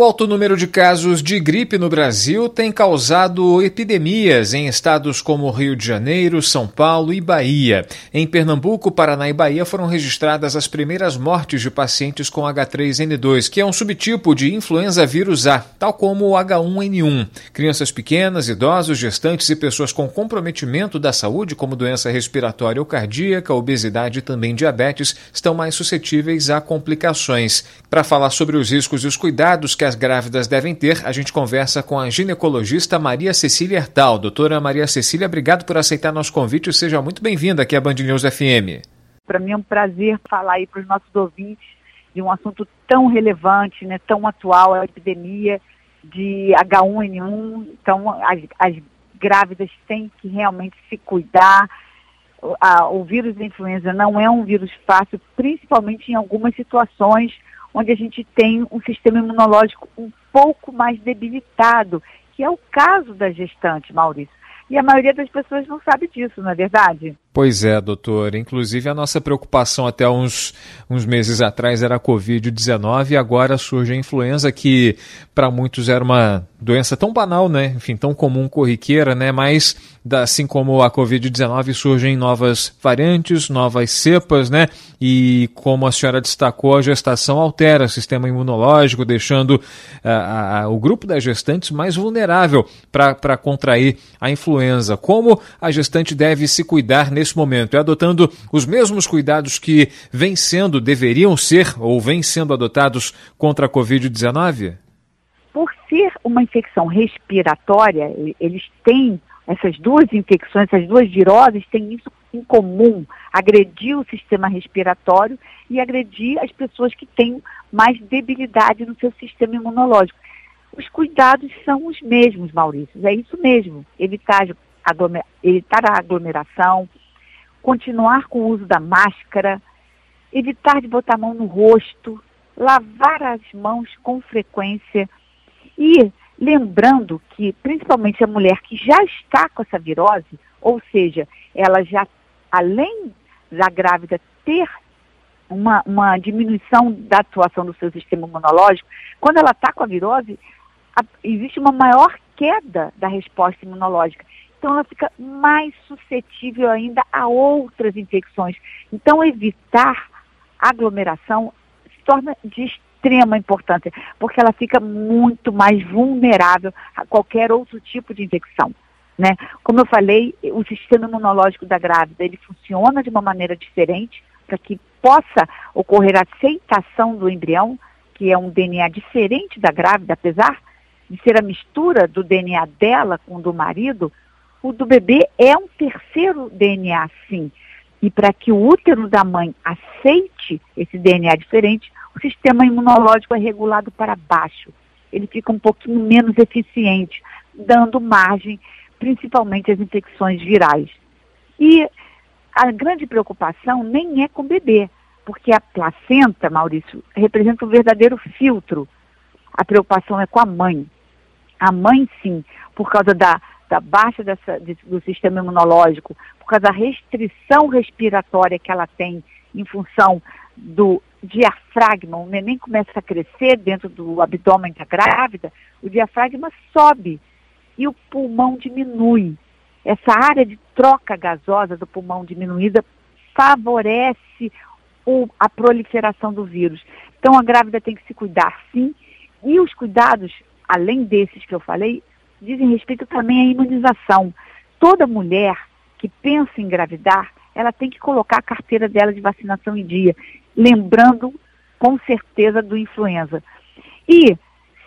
O alto número de casos de gripe no Brasil tem causado epidemias em estados como Rio de Janeiro, São Paulo e Bahia. Em Pernambuco, Paraná e Bahia foram registradas as primeiras mortes de pacientes com H3N2, que é um subtipo de influenza vírus A, tal como o H1N1. Crianças pequenas, idosos, gestantes e pessoas com comprometimento da saúde, como doença respiratória ou cardíaca, obesidade e também diabetes, estão mais suscetíveis a complicações. Para falar sobre os riscos e os cuidados que as grávidas devem ter, a gente conversa com a ginecologista Maria Cecília Hertal. Doutora Maria Cecília, obrigado por aceitar nosso convite seja muito bem-vinda aqui à Band News FM. Para mim é um prazer falar aí para os nossos ouvintes de um assunto tão relevante, né, tão atual, a epidemia de H1N1. Então, as, as grávidas têm que realmente se cuidar. O, a, o vírus da influenza não é um vírus fácil, principalmente em algumas situações onde a gente tem um sistema imunológico um pouco mais debilitado, que é o caso da gestante, Maurício. E a maioria das pessoas não sabe disso, não é verdade? Pois é, doutor. Inclusive, a nossa preocupação até uns, uns meses atrás era a Covid-19 e agora surge a influenza, que para muitos era uma doença tão banal, né? Enfim, tão comum, corriqueira, né? Mas, assim como a Covid-19, surgem novas variantes, novas cepas, né? E como a senhora destacou, a gestação altera o sistema imunológico, deixando uh, uh, o grupo das gestantes mais vulnerável para contrair a influenza. Como a gestante deve se cuidar nesse momento? É adotando os mesmos cuidados que vêm sendo, deveriam ser ou vêm sendo adotados contra a Covid-19? Por ser uma infecção respiratória, eles têm essas duas infecções, essas duas viroses têm isso em comum, agredir o sistema respiratório e agredir as pessoas que têm mais debilidade no seu sistema imunológico. Os cuidados são os mesmos, Maurício, é isso mesmo, evitar, evitar a aglomeração, continuar com o uso da máscara, evitar de botar a mão no rosto, lavar as mãos com frequência e lembrando que, principalmente a mulher que já está com essa virose, ou seja, ela já, além da grávida ter uma, uma diminuição da atuação do seu sistema imunológico, quando ela está com a virose, a, existe uma maior queda da resposta imunológica. Então, ela fica mais suscetível ainda a outras infecções. Então, evitar aglomeração se torna de extrema importância, porque ela fica muito mais vulnerável a qualquer outro tipo de infecção. Né? Como eu falei, o sistema imunológico da grávida ele funciona de uma maneira diferente para que possa ocorrer a aceitação do embrião, que é um DNA diferente da grávida, apesar de ser a mistura do DNA dela com o do marido, o do bebê é um terceiro DNA, sim. E para que o útero da mãe aceite esse DNA diferente, o sistema imunológico é regulado para baixo. Ele fica um pouquinho menos eficiente, dando margem principalmente às infecções virais. E a grande preocupação nem é com o bebê, porque a placenta, Maurício, representa um verdadeiro filtro. A preocupação é com a mãe. A mãe, sim, por causa da da baixa dessa, de, do sistema imunológico, por causa da restrição respiratória que ela tem em função do diafragma, o neném começa a crescer dentro do abdômen da grávida, o diafragma sobe e o pulmão diminui. Essa área de troca gasosa do pulmão diminuída favorece o, a proliferação do vírus. Então a grávida tem que se cuidar sim, e os cuidados, além desses que eu falei, dizem respeito também à imunização. Toda mulher que pensa em engravidar, ela tem que colocar a carteira dela de vacinação em dia, lembrando com certeza do influenza. E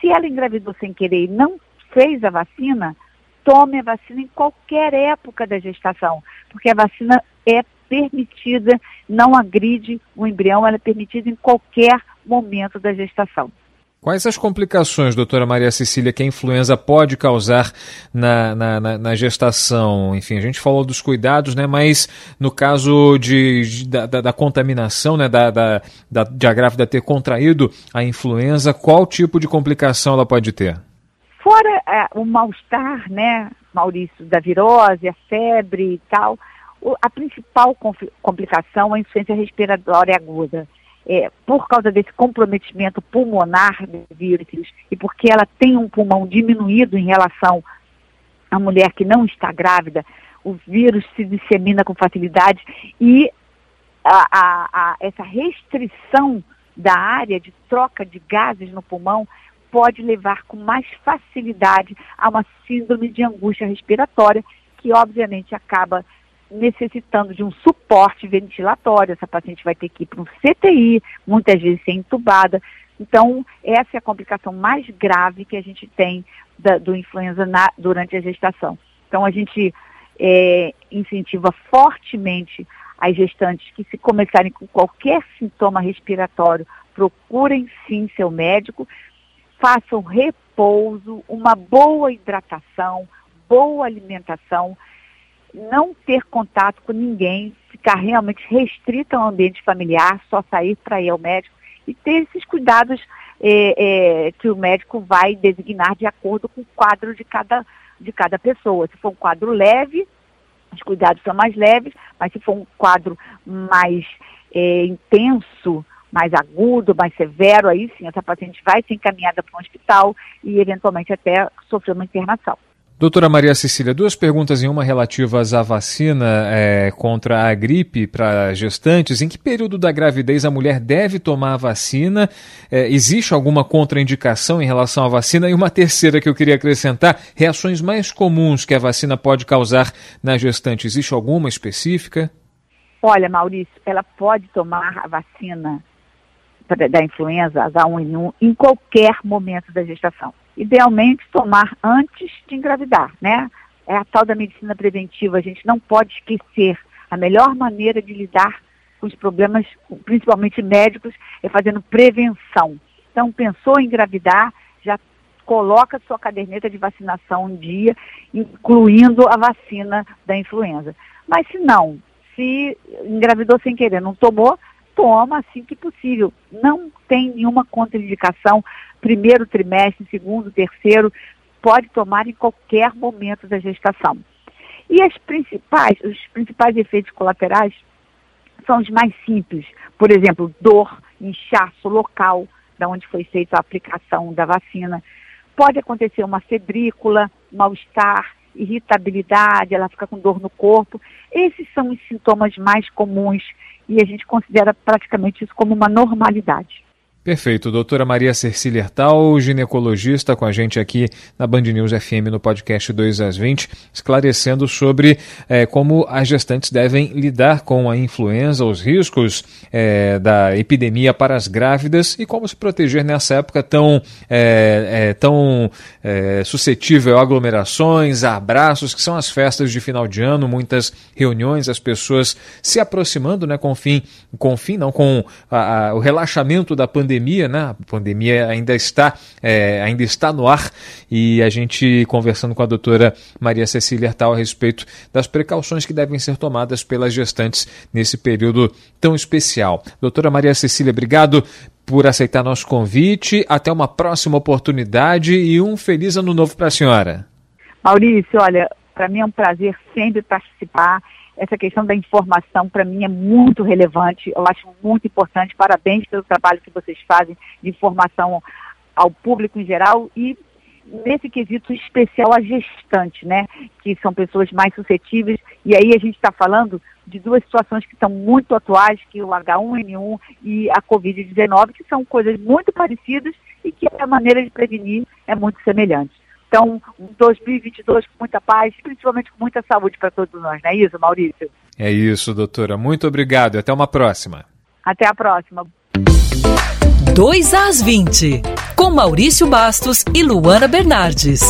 se ela engravidou sem querer e não fez a vacina, tome a vacina em qualquer época da gestação, porque a vacina é permitida, não agride o embrião, ela é permitida em qualquer momento da gestação. Quais as complicações, doutora Maria Cecília, que a influenza pode causar na, na, na, na gestação? Enfim, a gente falou dos cuidados, né? Mas no caso de, de da, da, contaminação, né? Da, da, da, de a grávida ter contraído a influenza, qual tipo de complicação ela pode ter? Fora é, o mal-estar, né, Maurício, da virose, a febre e tal, a principal complicação é a insuficiência respiratória aguda é, por causa desse comprometimento pulmonar do vírus e porque ela tem um pulmão diminuído em relação à mulher que não está grávida, o vírus se dissemina com facilidade e a, a, a, essa restrição da área de troca de gases no pulmão pode levar com mais facilidade a uma síndrome de angústia respiratória, que obviamente acaba necessitando de um suporte ventilatório. Essa paciente vai ter que ir para um CTI, muitas vezes ser entubada. Então, essa é a complicação mais grave que a gente tem da, do influenza na, durante a gestação. Então, a gente é, incentiva fortemente as gestantes que, se começarem com qualquer sintoma respiratório, procurem sim seu médico, façam repouso, uma boa hidratação, boa alimentação, não ter contato com ninguém, ficar realmente restrita ao ambiente familiar, só sair para ir ao médico e ter esses cuidados é, é, que o médico vai designar de acordo com o quadro de cada, de cada pessoa. Se for um quadro leve, os cuidados são mais leves, mas se for um quadro mais é, intenso, mais agudo, mais severo, aí sim, essa paciente vai ser encaminhada para um hospital e eventualmente até sofrer uma internação. Doutora Maria Cecília, duas perguntas em uma relativas à vacina é, contra a gripe para gestantes. Em que período da gravidez a mulher deve tomar a vacina? É, existe alguma contraindicação em relação à vacina? E uma terceira que eu queria acrescentar: reações mais comuns que a vacina pode causar na gestante. Existe alguma específica? Olha, Maurício, ela pode tomar a vacina da influenza H1N1 em qualquer momento da gestação idealmente tomar antes de engravidar, né? É a tal da medicina preventiva, a gente não pode esquecer. A melhor maneira de lidar com os problemas, principalmente médicos, é fazendo prevenção. Então, pensou em engravidar, já coloca sua caderneta de vacinação um dia, incluindo a vacina da influenza. Mas se não, se engravidou sem querer, não tomou, toma assim que possível. Não tem nenhuma contraindicação, primeiro trimestre, segundo, terceiro, pode tomar em qualquer momento da gestação. E as principais, os principais efeitos colaterais são os mais simples. Por exemplo, dor, inchaço local, da onde foi feita a aplicação da vacina. Pode acontecer uma febrícula, mal-estar, irritabilidade, ela fica com dor no corpo. Esses são os sintomas mais comuns e a gente considera praticamente isso como uma normalidade. Perfeito. Doutora Maria Cecília Hertal, ginecologista, com a gente aqui na Band News FM no podcast 2 às 20, esclarecendo sobre é, como as gestantes devem lidar com a influenza, os riscos é, da epidemia para as grávidas e como se proteger nessa época tão, é, tão suscetível a aglomerações, a abraços, que são as festas de final de ano, muitas reuniões, as pessoas se aproximando né, com fim, com fim, não, com a, a, o relaxamento da pandemia pandemia, né? A pandemia ainda está, é, ainda está no ar e a gente conversando com a doutora Maria Cecília Hertal a respeito das precauções que devem ser tomadas pelas gestantes nesse período tão especial. Doutora Maria Cecília, obrigado por aceitar nosso convite. Até uma próxima oportunidade e um feliz ano novo para a senhora. Maurício, olha, para mim é um prazer sempre participar essa questão da informação para mim é muito relevante, eu acho muito importante. Parabéns pelo trabalho que vocês fazem de informação ao público em geral e nesse quesito especial a gestante, né? Que são pessoas mais suscetíveis. E aí a gente está falando de duas situações que são muito atuais, que o H1N1 e a Covid-19, que são coisas muito parecidas e que a maneira de prevenir é muito semelhante. Então, um 2022 com muita paz, principalmente com muita saúde para todos nós, não é isso, Maurício? É isso, doutora. Muito obrigado e até uma próxima. Até a próxima. 2 às 20, com Maurício Bastos e Luana Bernardes.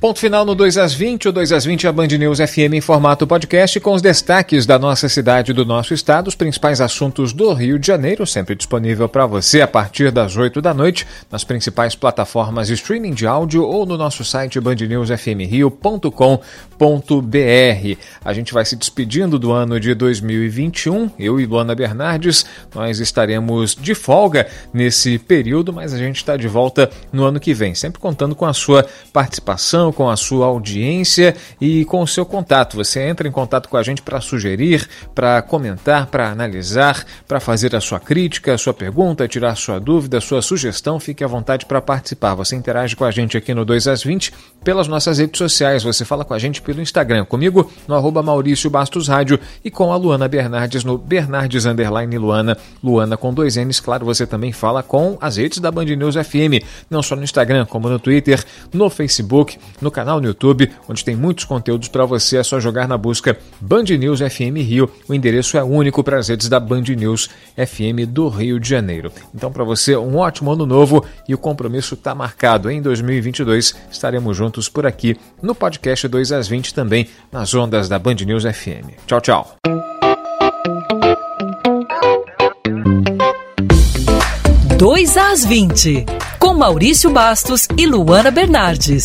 Ponto final no 2 às 20. O 2 às 20 é a Band News FM em formato podcast com os destaques da nossa cidade e do nosso estado, os principais assuntos do Rio de Janeiro, sempre disponível para você a partir das 8 da noite nas principais plataformas de streaming de áudio ou no nosso site bandnewsfmrio.com.br. A gente vai se despedindo do ano de 2021. Eu e Luana Bernardes, nós estaremos de folga nesse período, mas a gente está de volta no ano que vem, sempre contando com a sua participação com a sua audiência e com o seu contato. Você entra em contato com a gente para sugerir, para comentar, para analisar, para fazer a sua crítica, a sua pergunta, tirar sua dúvida, sua sugestão. Fique à vontade para participar. Você interage com a gente aqui no 2 às 20 pelas nossas redes sociais. Você fala com a gente pelo Instagram, comigo no arroba Maurício Bastos Rádio e com a Luana Bernardes no Bernardes Underline Luana, Luana com dois N's. Claro, você também fala com as redes da Band News FM, não só no Instagram, como no Twitter, no Facebook, no canal no YouTube, onde tem muitos conteúdos para você. É só jogar na busca Band News FM Rio. O endereço é único para as redes da Band News FM do Rio de Janeiro. Então, para você, um ótimo ano novo e o compromisso está marcado. Em 2022 estaremos juntos por aqui no podcast 2 às 20 também nas ondas da Band News FM. Tchau, tchau. Dois às 20, com Maurício Bastos e Luana Bernardes.